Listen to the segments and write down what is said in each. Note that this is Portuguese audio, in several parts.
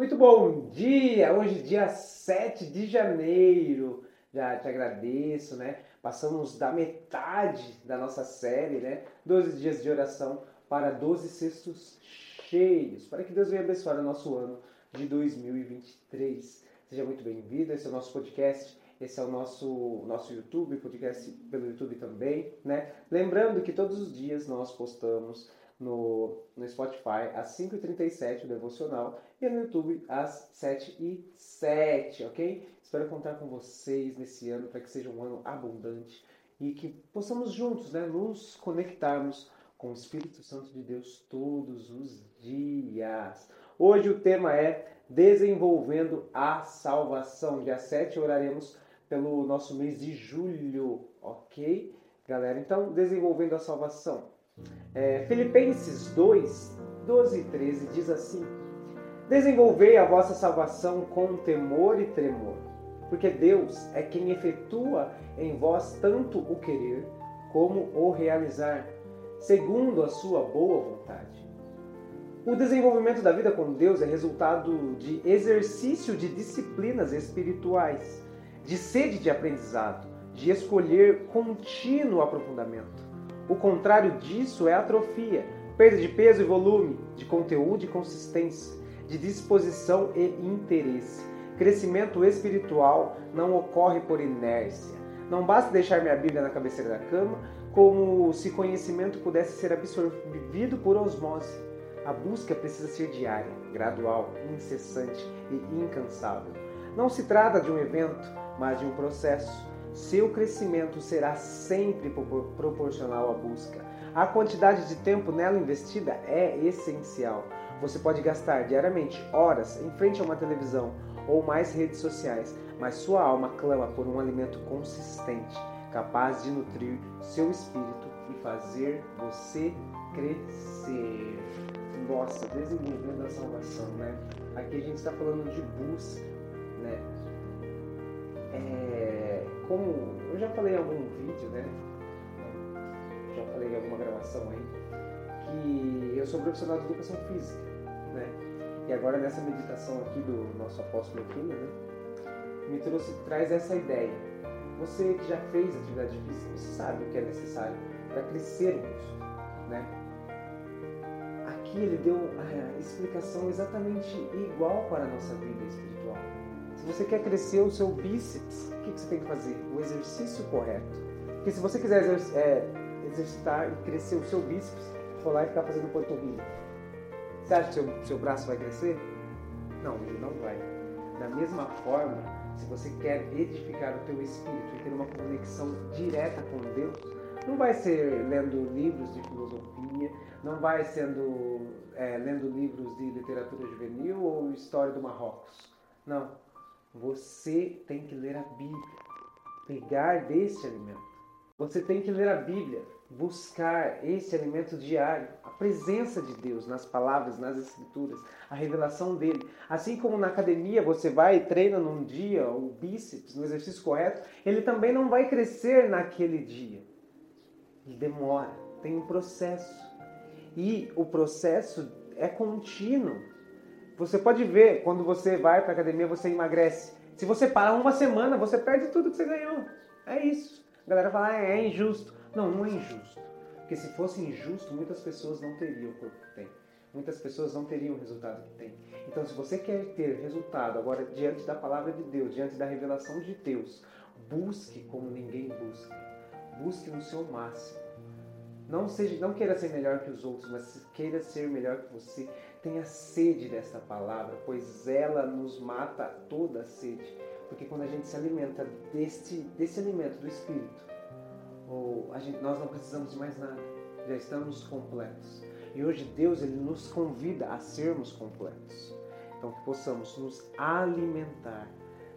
Muito bom dia! Hoje, dia 7 de janeiro. Já te agradeço, né? Passamos da metade da nossa série, né? 12 dias de oração para 12 cestos cheios. Para que Deus venha abençoar o nosso ano de 2023. Seja muito bem-vindo. Esse é o nosso podcast. Esse é o nosso, nosso YouTube, podcast pelo YouTube também, né? Lembrando que todos os dias nós postamos no, no Spotify às 5h37 o devocional e no YouTube às 7h07, ok? Espero contar com vocês nesse ano para que seja um ano abundante e que possamos juntos né, nos conectarmos com o Espírito Santo de Deus todos os dias. Hoje o tema é Desenvolvendo a Salvação. Dia 7 oraremos pelo nosso mês de julho, ok? Galera, então, desenvolvendo a salvação. É, Filipenses 2, 12 e 13 diz assim: Desenvolvei a vossa salvação com temor e tremor, porque Deus é quem efetua em vós tanto o querer como o realizar, segundo a sua boa vontade. O desenvolvimento da vida com Deus é resultado de exercício de disciplinas espirituais, de sede de aprendizado, de escolher contínuo aprofundamento. O contrário disso é atrofia, perda de peso e volume, de conteúdo e consistência, de disposição e interesse. Crescimento espiritual não ocorre por inércia. Não basta deixar minha Bíblia na cabeceira da cama, como se conhecimento pudesse ser absorvido por osmose. A busca precisa ser diária, gradual, incessante e incansável. Não se trata de um evento, mas de um processo seu crescimento será sempre proporcional à busca. A quantidade de tempo nela investida é essencial. Você pode gastar diariamente horas em frente a uma televisão ou mais redes sociais, mas sua alma clama por um alimento consistente, capaz de nutrir seu espírito e fazer você crescer. Nossa, desenvolvendo a salvação, né? Aqui a gente está falando de busca, né? É como eu já falei em algum vídeo, né? Já falei em alguma gravação aí, que eu sou profissional de educação física, né? E agora nessa meditação aqui do nosso apóstolo Aquila, né? Me trouxe, traz essa ideia. Você que já fez atividade física, você sabe o que é necessário para crescer nisso, né? Aqui ele deu a explicação exatamente igual para a nossa vida espiritual. Se você quer crescer o seu bíceps, o que você tem que fazer? O exercício correto. Porque se você quiser é, exercitar e crescer o seu bíceps, for lá e ficar fazendo panturrilha, você acha que seu, seu braço vai crescer? Não, ele não vai. Da mesma forma, se você quer edificar o teu espírito e ter uma conexão direta com Deus, não vai ser lendo livros de filosofia, não vai sendo é, lendo livros de literatura juvenil ou história do Marrocos. Não. Você tem que ler a Bíblia, pegar deste alimento. Você tem que ler a Bíblia, buscar esse alimento diário, a presença de Deus nas palavras, nas escrituras, a revelação dele. Assim como na academia você vai e treina num dia o bíceps, no exercício correto, ele também não vai crescer naquele dia. Ele demora, tem um processo. E o processo é contínuo. Você pode ver, quando você vai para a academia, você emagrece. Se você parar uma semana, você perde tudo que você ganhou. É isso. A galera fala, ah, é injusto. Não, não é injusto. Porque se fosse injusto, muitas pessoas não teriam o corpo que tem. Muitas pessoas não teriam o resultado que tem. Então, se você quer ter resultado agora diante da palavra de Deus, diante da revelação de Deus, busque como ninguém busca. Busque no seu máximo. Não, seja, não queira ser melhor que os outros, mas queira ser melhor que você. Tenha sede desta palavra, pois ela nos mata toda a sede. Porque quando a gente se alimenta deste, desse alimento do Espírito, ou a gente, nós não precisamos de mais nada, já estamos completos. E hoje Deus ele nos convida a sermos completos. Então que possamos nos alimentar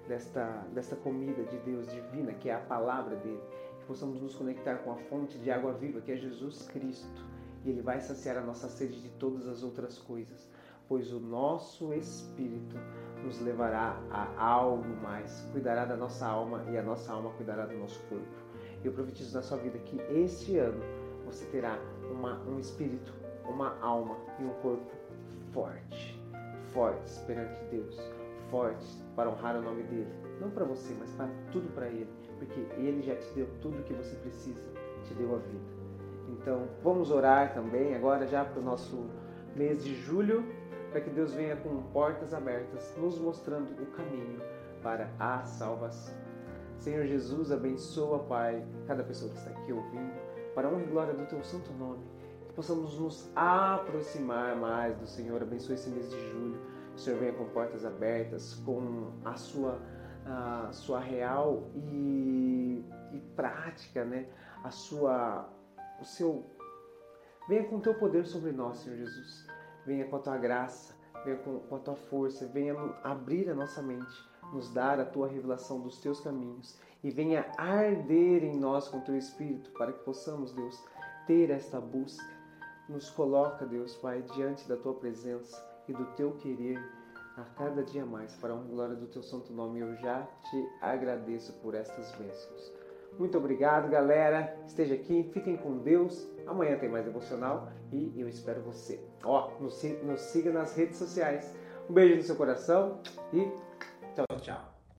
desta, desta comida de Deus divina, que é a palavra dele. Que possamos nos conectar com a fonte de água viva, que é Jesus Cristo e Ele vai saciar a nossa sede de todas as outras coisas, pois o nosso Espírito nos levará a algo mais, cuidará da nossa alma e a nossa alma cuidará do nosso corpo. Eu profetizo na sua vida que este ano você terá uma, um espírito, uma alma e um corpo forte. fortes perante Deus, fortes para honrar o nome dele. Não para você, mas para tudo para ele, porque ele já te deu tudo o que você precisa, te deu a vida. Então, vamos orar também agora já para o nosso mês de julho, para que Deus venha com portas abertas, nos mostrando o caminho para a salvação. Senhor Jesus, abençoa, Pai, cada pessoa que está aqui ouvindo, para a honra e glória do Teu santo nome, que possamos nos aproximar mais do Senhor. Abençoe esse mês de julho, que o Senhor venha com portas abertas, com a sua, a sua real e, e prática, né? a sua, o seu Venha com o teu poder sobre nós, Senhor Jesus. Venha com a tua graça, venha com, com a tua força, venha abrir a nossa mente, nos dar a tua revelação dos teus caminhos e venha arder em nós com o teu espírito para que possamos, Deus, ter esta busca. Nos coloca, Deus, Pai, diante da tua presença e do teu querer a cada dia mais, para a glória do teu santo nome. Eu já te agradeço por estas bênçãos. Muito obrigado, galera. Esteja aqui, fiquem com Deus. Amanhã tem mais devocional e eu espero você. Ó, nos siga nas redes sociais. Um beijo no seu coração e tchau, tchau.